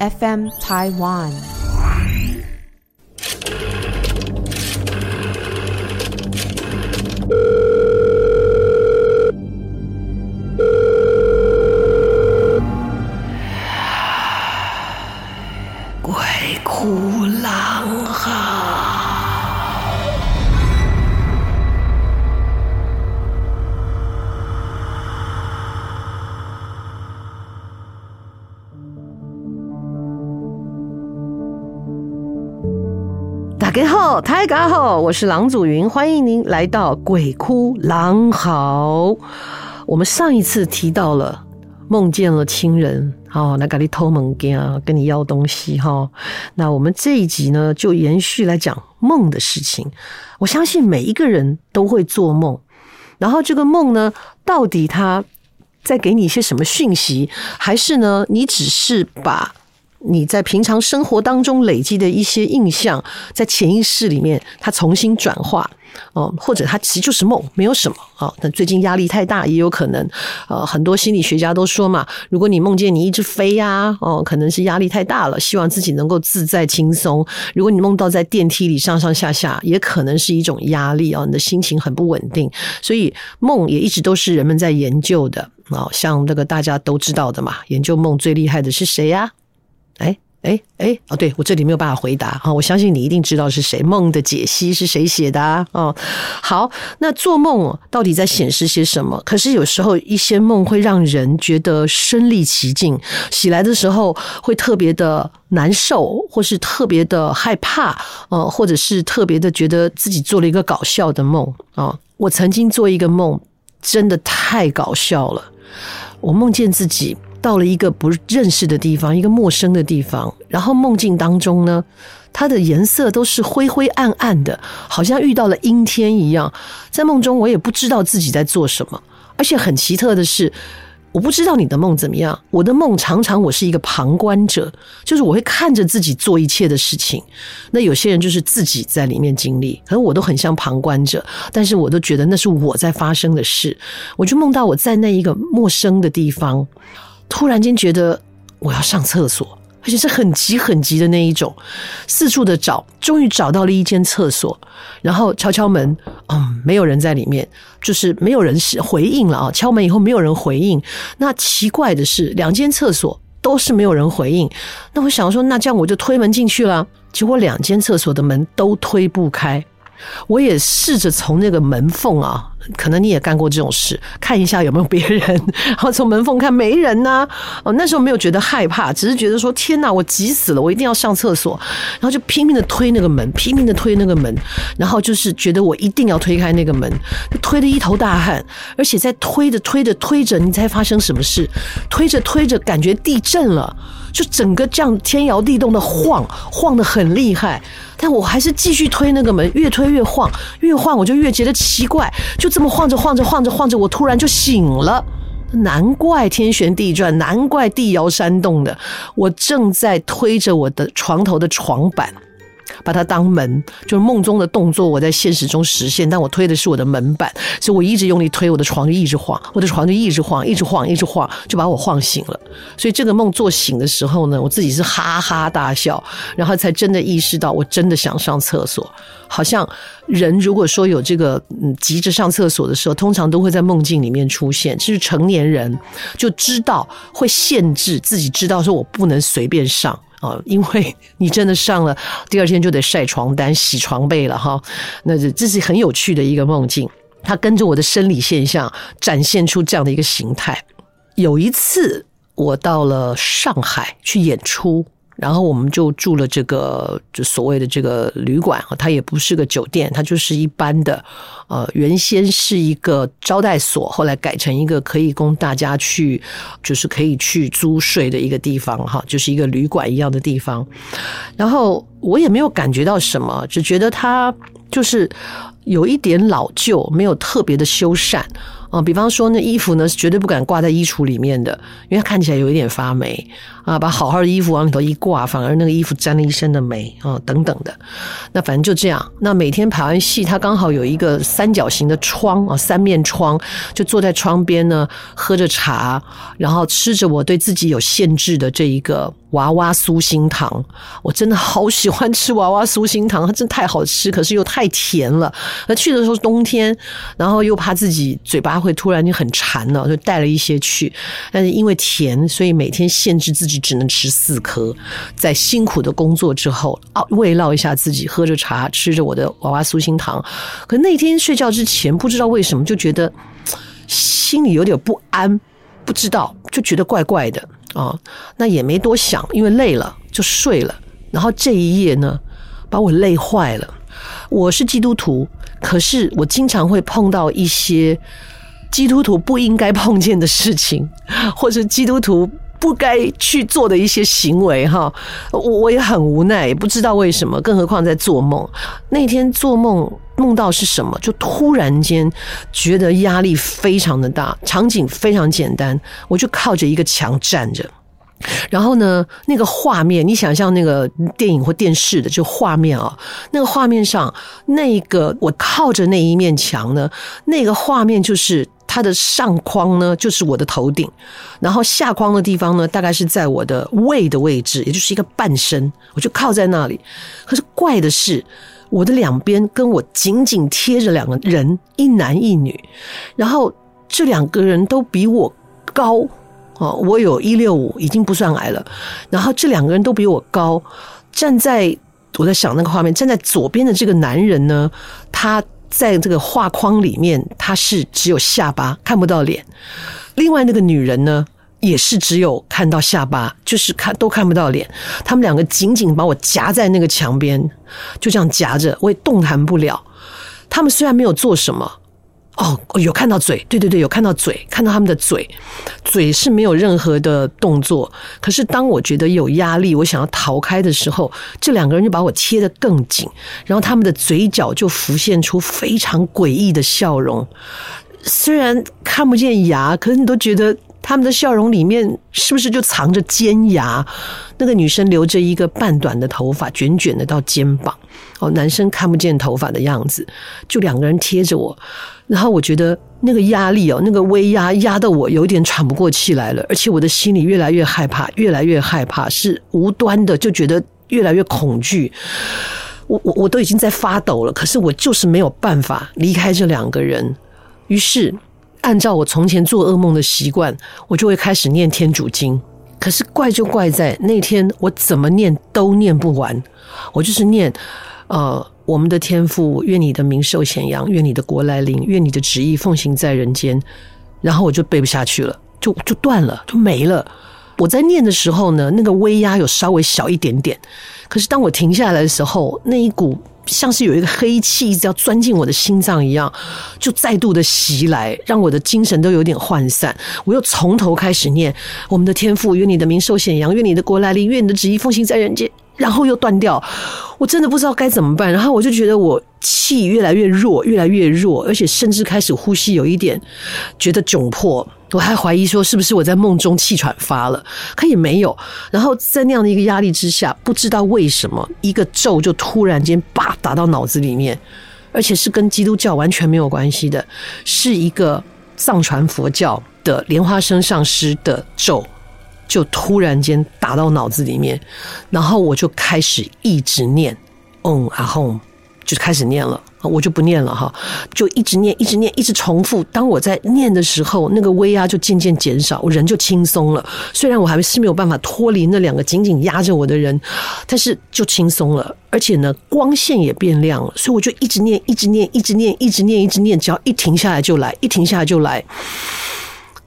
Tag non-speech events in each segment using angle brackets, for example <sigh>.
FM Taiwan。好，大家好，我是郎祖云，欢迎您来到鬼哭狼嚎。我们上一次提到了梦见了亲人，哦，那给你偷梦见，跟你要东西哈。那我们这一集呢，就延续来讲梦的事情。我相信每一个人都会做梦，然后这个梦呢，到底他在给你一些什么讯息，还是呢，你只是把你在平常生活当中累积的一些印象，在潜意识里面，它重新转化哦，或者它其实就是梦，没有什么啊。那最近压力太大，也有可能。呃，很多心理学家都说嘛，如果你梦见你一直飞呀，哦，可能是压力太大了，希望自己能够自在轻松。如果你梦到在电梯里上上下下，也可能是一种压力啊，你的心情很不稳定。所以梦也一直都是人们在研究的啊，像这个大家都知道的嘛，研究梦最厉害的是谁呀？哎哎哎哦，对，我这里没有办法回答哈，我相信你一定知道是谁。梦的解析是谁写的啊？哦，好，那做梦到底在显示些什么？可是有时候一些梦会让人觉得身历其境，醒来的时候会特别的难受，或是特别的害怕，呃，或者是特别的觉得自己做了一个搞笑的梦啊。我曾经做一个梦，真的太搞笑了，我梦见自己。到了一个不认识的地方，一个陌生的地方，然后梦境当中呢，它的颜色都是灰灰暗暗的，好像遇到了阴天一样。在梦中，我也不知道自己在做什么，而且很奇特的是，我不知道你的梦怎么样。我的梦常常我是一个旁观者，就是我会看着自己做一切的事情。那有些人就是自己在里面经历，可能我都很像旁观者，但是我都觉得那是我在发生的事。我就梦到我在那一个陌生的地方。突然间觉得我要上厕所，而且是很急很急的那一种，四处的找，终于找到了一间厕所，然后敲敲门，嗯，没有人在里面，就是没有人是回应了啊。敲门以后没有人回应，那奇怪的是，两间厕所都是没有人回应。那我想说，那这样我就推门进去了，结果两间厕所的门都推不开。我也试着从那个门缝啊，可能你也干过这种事，看一下有没有别人，<laughs> 然后从门缝看没人呐、啊。哦，那时候没有觉得害怕，只是觉得说天哪，我急死了，我一定要上厕所，然后就拼命的推那个门，拼命的推那个门，然后就是觉得我一定要推开那个门，推得一头大汗，而且在推着推着推着，你猜发生什么事？推着推着，感觉地震了。就整个这样天摇地动的晃，晃得很厉害，但我还是继续推那个门，越推越晃，越晃我就越觉得奇怪，就这么晃着晃着晃着晃着，我突然就醒了，难怪天旋地转，难怪地摇山动的，我正在推着我的床头的床板。把它当门，就是梦中的动作，我在现实中实现。但我推的是我的门板，所以我一直用力推，我的床就一直晃，我的床就一直晃，一直晃，一直晃，就把我晃醒了。所以这个梦做醒的时候呢，我自己是哈哈大笑，然后才真的意识到，我真的想上厕所。好像人如果说有这个嗯急着上厕所的时候，通常都会在梦境里面出现。就是成年人就知道会限制自己，知道说我不能随便上。啊，因为 <laughs> 你真的上了，第二天就得晒床单、洗床被了哈。那这这是很有趣的一个梦境，它跟着我的生理现象展现出这样的一个形态。有一次，我到了上海去演出。然后我们就住了这个就所谓的这个旅馆，它也不是个酒店，它就是一般的，呃，原先是一个招待所，后来改成一个可以供大家去，就是可以去租睡的一个地方哈，就是一个旅馆一样的地方。然后我也没有感觉到什么，只觉得它就是有一点老旧，没有特别的修缮。啊，比方说那衣服呢，是绝对不敢挂在衣橱里面的，因为它看起来有一点发霉啊，把好好的衣服往里头一挂，反而那个衣服沾了一身的霉啊，等等的。那反正就这样。那每天排完戏，他刚好有一个三角形的窗啊，三面窗，就坐在窗边呢，喝着茶，然后吃着我对自己有限制的这一个娃娃酥心糖。我真的好喜欢吃娃娃酥心糖，它真太好吃，可是又太甜了。那去的时候冬天，然后又怕自己嘴巴会突然就很馋了，就带了一些去。但是因为甜，所以每天限制自己。只能吃四颗，在辛苦的工作之后啊，慰劳一下自己，喝着茶，吃着我的娃娃酥心糖。可那天睡觉之前，不知道为什么就觉得心里有点不安，不知道就觉得怪怪的啊。那也没多想，因为累了就睡了。然后这一夜呢，把我累坏了。我是基督徒，可是我经常会碰到一些基督徒不应该碰见的事情，或者基督徒。不该去做的一些行为，哈，我我也很无奈，也不知道为什么，更何况在做梦。那天做梦梦到是什么，就突然间觉得压力非常的大。场景非常简单，我就靠着一个墙站着，然后呢，那个画面，你想象那个电影或电视的就画面啊，那个画面上，那个我靠着那一面墙呢，那个画面就是。它的上框呢，就是我的头顶，然后下框的地方呢，大概是在我的胃的位置，也就是一个半身，我就靠在那里。可是怪的是，我的两边跟我紧紧贴着两个人，一男一女，然后这两个人都比我高哦，我有一六五，已经不算矮了。然后这两个人都比我高，站在我在想那个画面，站在左边的这个男人呢，他。在这个画框里面，他是只有下巴看不到脸。另外那个女人呢，也是只有看到下巴，就是看都看不到脸。他们两个紧紧把我夹在那个墙边，就这样夹着，我也动弹不了。他们虽然没有做什么。哦，有看到嘴，对对对，有看到嘴，看到他们的嘴，嘴是没有任何的动作。可是当我觉得有压力，我想要逃开的时候，这两个人就把我贴得更紧，然后他们的嘴角就浮现出非常诡异的笑容。虽然看不见牙，可是你都觉得他们的笑容里面是不是就藏着尖牙？那个女生留着一个半短的头发，卷卷的到肩膀。哦，男生看不见头发的样子，就两个人贴着我。然后我觉得那个压力哦，那个威压压得我有点喘不过气来了，而且我的心里越来越害怕，越来越害怕，是无端的就觉得越来越恐惧。我我我都已经在发抖了，可是我就是没有办法离开这两个人。于是按照我从前做噩梦的习惯，我就会开始念天主经。可是怪就怪在那天我怎么念都念不完，我就是念，呃。我们的天父，愿你的名受显扬，愿你的国来临，愿你的旨意奉行在人间。然后我就背不下去了，就就断了，就没了。我在念的时候呢，那个威压有稍微小一点点。可是当我停下来的时候，那一股像是有一个黑气一直要钻进我的心脏一样，就再度的袭来，让我的精神都有点涣散。我又从头开始念：我们的天赋，愿你的名受显扬，愿你的国来临，愿你的旨意奉行在人间。然后又断掉，我真的不知道该怎么办。然后我就觉得我气越来越弱，越来越弱，而且甚至开始呼吸有一点觉得窘迫。我还怀疑说是不是我在梦中气喘发了，可也没有。然后在那样的一个压力之下，不知道为什么一个咒就突然间叭打到脑子里面，而且是跟基督教完全没有关系的，是一个藏传佛教的莲花生上师的咒。就突然间打到脑子里面，然后我就开始一直念，嗯啊轰，就开始念了，我就不念了哈，就一直念，一直念，一直重复。当我在念的时候，那个威压就渐渐减少，我人就轻松了。虽然我还是没有办法脱离那两个紧紧压着我的人，但是就轻松了，而且呢，光线也变亮了。所以我就一直念，一直念，一直念，一直念，一直念，只要一停下来就来，一停下来就来，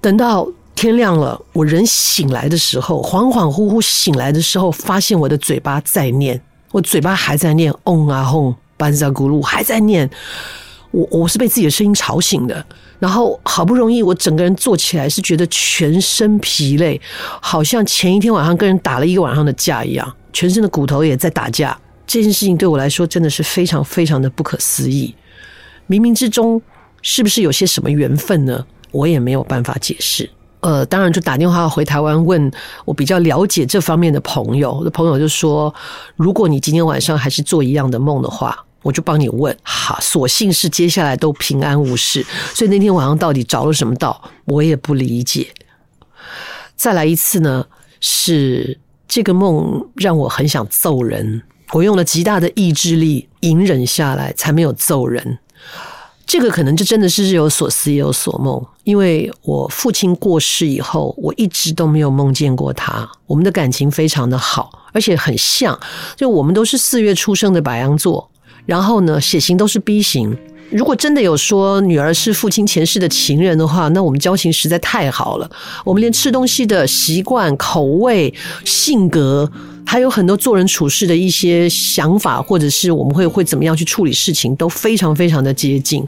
等到。天亮了，我人醒来的时候，恍恍惚惚醒来的时候，发现我的嘴巴在念，我嘴巴还在念，嗡啊轰，班扎咕噜还在念。我我是被自己的声音吵醒的，然后好不容易我整个人坐起来，是觉得全身疲累，好像前一天晚上跟人打了一个晚上的架一样，全身的骨头也在打架。这件事情对我来说真的是非常非常的不可思议，冥冥之中是不是有些什么缘分呢？我也没有办法解释。呃，当然就打电话回台湾问我比较了解这方面的朋友，我的朋友就说，如果你今天晚上还是做一样的梦的话，我就帮你问。好，所幸是接下来都平安无事，所以那天晚上到底着了什么道，我也不理解。再来一次呢，是这个梦让我很想揍人，我用了极大的意志力隐忍下来，才没有揍人。这个可能就真的是日有所思夜有所梦，因为我父亲过世以后，我一直都没有梦见过他。我们的感情非常的好，而且很像，就我们都是四月出生的白羊座，然后呢，血型都是 B 型。如果真的有说女儿是父亲前世的情人的话，那我们交情实在太好了。我们连吃东西的习惯、口味、性格。还有很多做人处事的一些想法，或者是我们会会怎么样去处理事情，都非常非常的接近。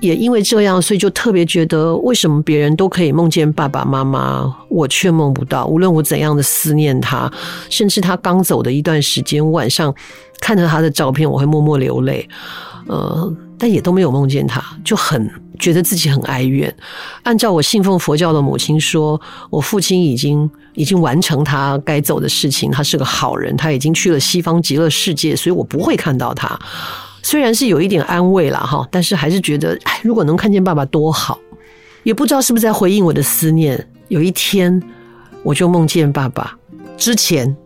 也因为这样，所以就特别觉得，为什么别人都可以梦见爸爸妈妈，我却梦不到？无论我怎样的思念他，甚至他刚走的一段时间，晚上看着他的照片，我会默默流泪。呃，但也都没有梦见他，就很觉得自己很哀怨。按照我信奉佛教的母亲说，我父亲已经已经完成他该走的事情，他是个好人，他已经去了西方极乐世界，所以我不会看到他。虽然是有一点安慰了哈，但是还是觉得，哎，如果能看见爸爸多好。也不知道是不是在回应我的思念。有一天，我就梦见爸爸之前。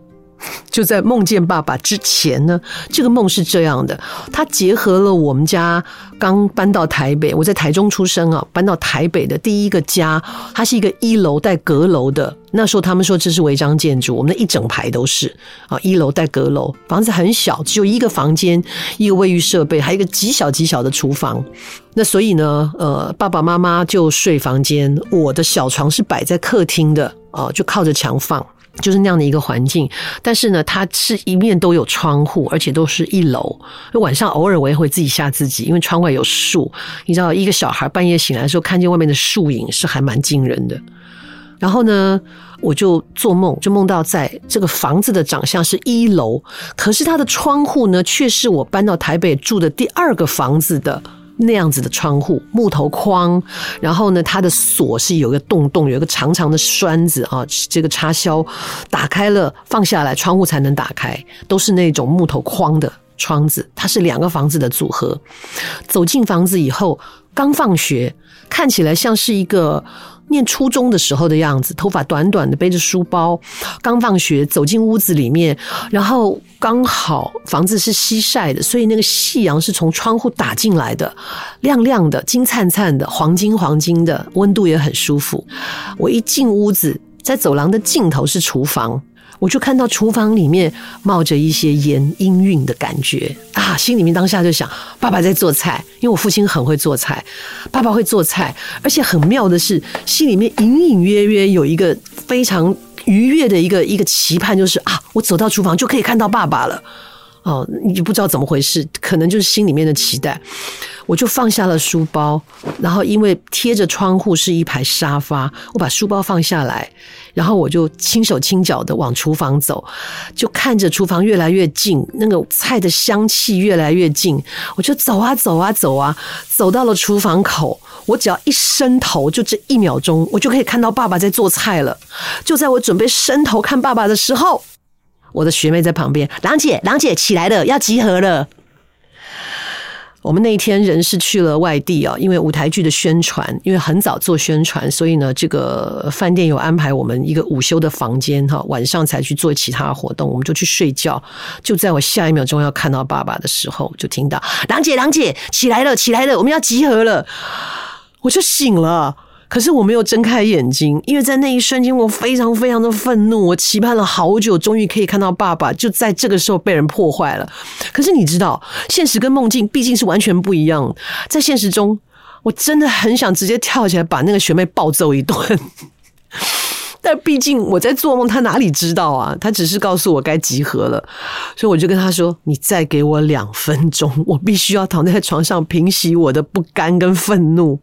就在梦见爸爸之前呢，这个梦是这样的，它结合了我们家刚搬到台北，我在台中出生啊，搬到台北的第一个家，它是一个一楼带阁楼的。那时候他们说这是违章建筑，我们的一整排都是啊，一楼带阁楼，房子很小，只有一个房间，一个卫浴设备，还有一个极小极小的厨房。那所以呢，呃，爸爸妈妈就睡房间，我的小床是摆在客厅的啊，就靠着墙放。就是那样的一个环境，但是呢，它是一面都有窗户，而且都是一楼。晚上偶尔我也会自己吓自己，因为窗外有树。你知道，一个小孩半夜醒来的时候，看见外面的树影是还蛮惊人的。然后呢，我就做梦，就梦到在这个房子的长相是一楼，可是它的窗户呢，却是我搬到台北住的第二个房子的。那样子的窗户，木头框，然后呢，它的锁是有一个洞洞，有一个长长的栓子啊，这个插销打开了，放下来，窗户才能打开，都是那种木头框的窗子。它是两个房子的组合。走进房子以后，刚放学，看起来像是一个。念初中的时候的样子，头发短短的，背着书包，刚放学走进屋子里面，然后刚好房子是西晒的，所以那个夕阳是从窗户打进来的，亮亮的，金灿灿的，黄金黄金的，温度也很舒服。我一进屋子，在走廊的尽头是厨房。我就看到厨房里面冒着一些烟，氤氲的感觉啊！心里面当下就想，爸爸在做菜，因为我父亲很会做菜，爸爸会做菜，而且很妙的是，心里面隐隐约约有一个非常愉悦的一个一个期盼，就是啊，我走到厨房就可以看到爸爸了。哦，你就不知道怎么回事，可能就是心里面的期待。我就放下了书包，然后因为贴着窗户是一排沙发，我把书包放下来，然后我就轻手轻脚的往厨房走，就看着厨房越来越近，那个菜的香气越来越近，我就走啊走啊走啊，走到了厨房口，我只要一伸头，就这一秒钟，我就可以看到爸爸在做菜了。就在我准备伸头看爸爸的时候，我的学妹在旁边，郎姐，郎姐起来了，要集合了。我们那一天人是去了外地啊，因为舞台剧的宣传，因为很早做宣传，所以呢，这个饭店有安排我们一个午休的房间哈，晚上才去做其他活动，我们就去睡觉。就在我下一秒钟要看到爸爸的时候，就听到“郎姐，郎姐起来了，起来了，我们要集合了”，我就醒了。可是我没有睁开眼睛，因为在那一瞬间，我非常非常的愤怒。我期盼了好久，终于可以看到爸爸，就在这个时候被人破坏了。可是你知道，现实跟梦境毕竟是完全不一样。在现实中，我真的很想直接跳起来把那个学妹暴揍一顿。<laughs> 但毕竟我在做梦，他哪里知道啊？他只是告诉我该集合了，所以我就跟他说：“你再给我两分钟，我必须要躺在床上平息我的不甘跟愤怒。”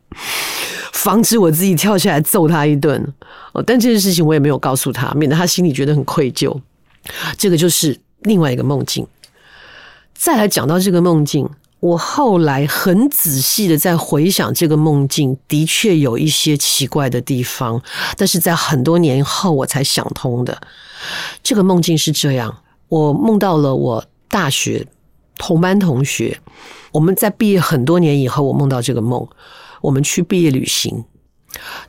防止我自己跳下来揍他一顿哦，但这件事情我也没有告诉他，免得他心里觉得很愧疚。这个就是另外一个梦境。再来讲到这个梦境，我后来很仔细的在回想这个梦境，的确有一些奇怪的地方，但是在很多年后我才想通的。这个梦境是这样：我梦到了我大学同班同学，我们在毕业很多年以后，我梦到这个梦，我们去毕业旅行，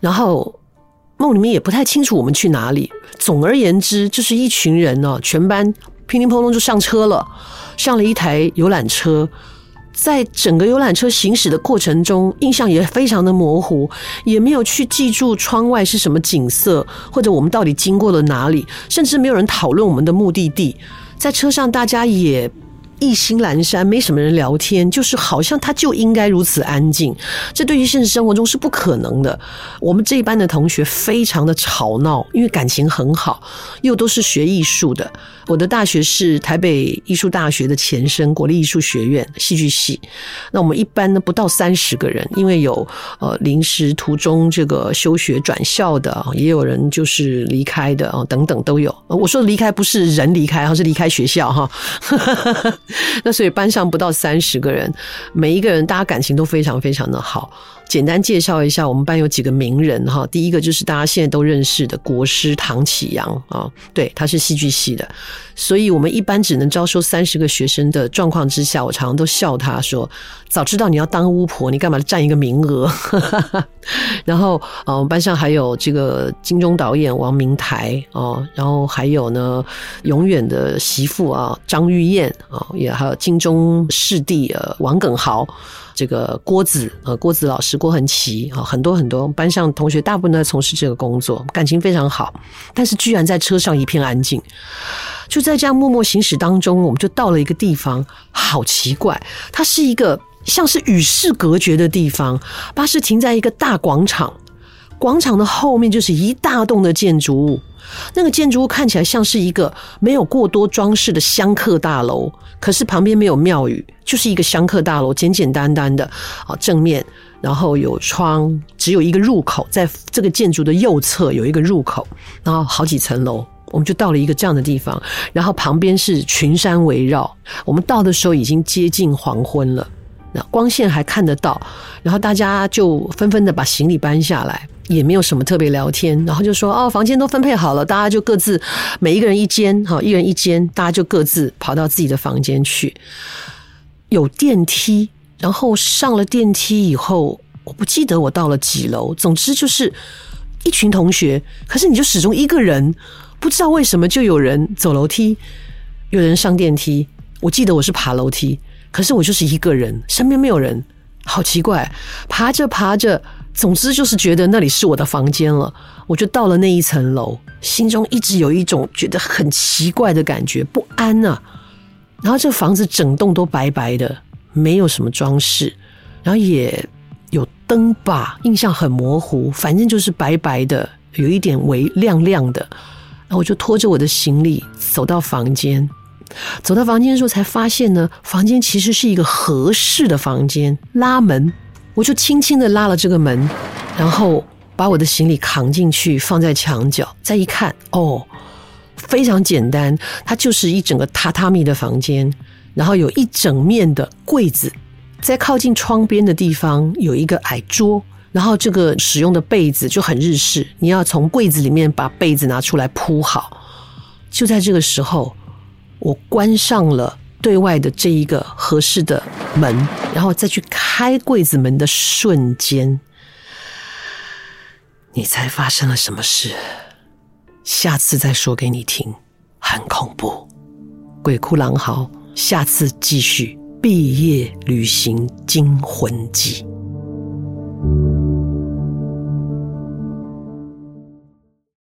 然后梦里面也不太清楚我们去哪里。总而言之，就是一群人呢，全班乒乒乓乓就上车了，上了一台游览车。在整个游览车行驶的过程中，印象也非常的模糊，也没有去记住窗外是什么景色，或者我们到底经过了哪里，甚至没有人讨论我们的目的地。在车上，大家也。意兴阑珊，没什么人聊天，就是好像他就应该如此安静。这对于现实生活中是不可能的。我们这一班的同学非常的吵闹，因为感情很好，又都是学艺术的。我的大学是台北艺术大学的前身，国立艺术学院戏剧系。那我们一般呢不到三十个人，因为有呃临时途中这个休学转校的，也有人就是离开的啊，等等都有。我说离开不是人离开，而是离开学校哈。那所以班上不到三十个人，每一个人大家感情都非常非常的好。简单介绍一下，我们班有几个名人哈。第一个就是大家现在都认识的国师唐启阳啊，对，他是戏剧系的，所以我们一般只能招收三十个学生的状况之下，我常常都笑他说：“早知道你要当巫婆，你干嘛占一个名额？” <laughs> 然后啊，我们班上还有这个金钟导演王明台哦，然后还有呢，永远的媳妇啊张玉燕啊，也还有金钟师弟呃王耿豪。这个郭子呃，郭子老师郭恒奇啊，很多很多班上同学大部分都在从事这个工作，感情非常好。但是居然在车上一片安静，就在这样默默行驶当中，我们就到了一个地方，好奇怪，它是一个像是与世隔绝的地方。巴士停在一个大广场，广场的后面就是一大栋的建筑物。那个建筑物看起来像是一个没有过多装饰的香客大楼，可是旁边没有庙宇，就是一个香客大楼，简简单单的啊，正面然后有窗，只有一个入口，在这个建筑的右侧有一个入口，然后好几层楼，我们就到了一个这样的地方，然后旁边是群山围绕，我们到的时候已经接近黄昏了，那光线还看得到，然后大家就纷纷的把行李搬下来。也没有什么特别聊天，然后就说哦，房间都分配好了，大家就各自每一个人一间，好，一人一间，大家就各自跑到自己的房间去。有电梯，然后上了电梯以后，我不记得我到了几楼，总之就是一群同学，可是你就始终一个人，不知道为什么就有人走楼梯，有人上电梯。我记得我是爬楼梯，可是我就是一个人，身边没有人，好奇怪，爬着爬着。总之就是觉得那里是我的房间了，我就到了那一层楼，心中一直有一种觉得很奇怪的感觉，不安啊。然后这房子整栋都白白的，没有什么装饰，然后也有灯吧，印象很模糊，反正就是白白的，有一点微亮亮的。然后我就拖着我的行李走到房间，走到房间的时候才发现呢，房间其实是一个合适的房间，拉门。我就轻轻的拉了这个门，然后把我的行李扛进去，放在墙角。再一看，哦，非常简单，它就是一整个榻榻米的房间，然后有一整面的柜子，在靠近窗边的地方有一个矮桌，然后这个使用的被子就很日式，你要从柜子里面把被子拿出来铺好。就在这个时候，我关上了。对外的这一个合适的门，然后再去开柜子门的瞬间，你猜发生了什么事？下次再说给你听，很恐怖。鬼哭狼嚎，下次继续毕业旅行惊魂记。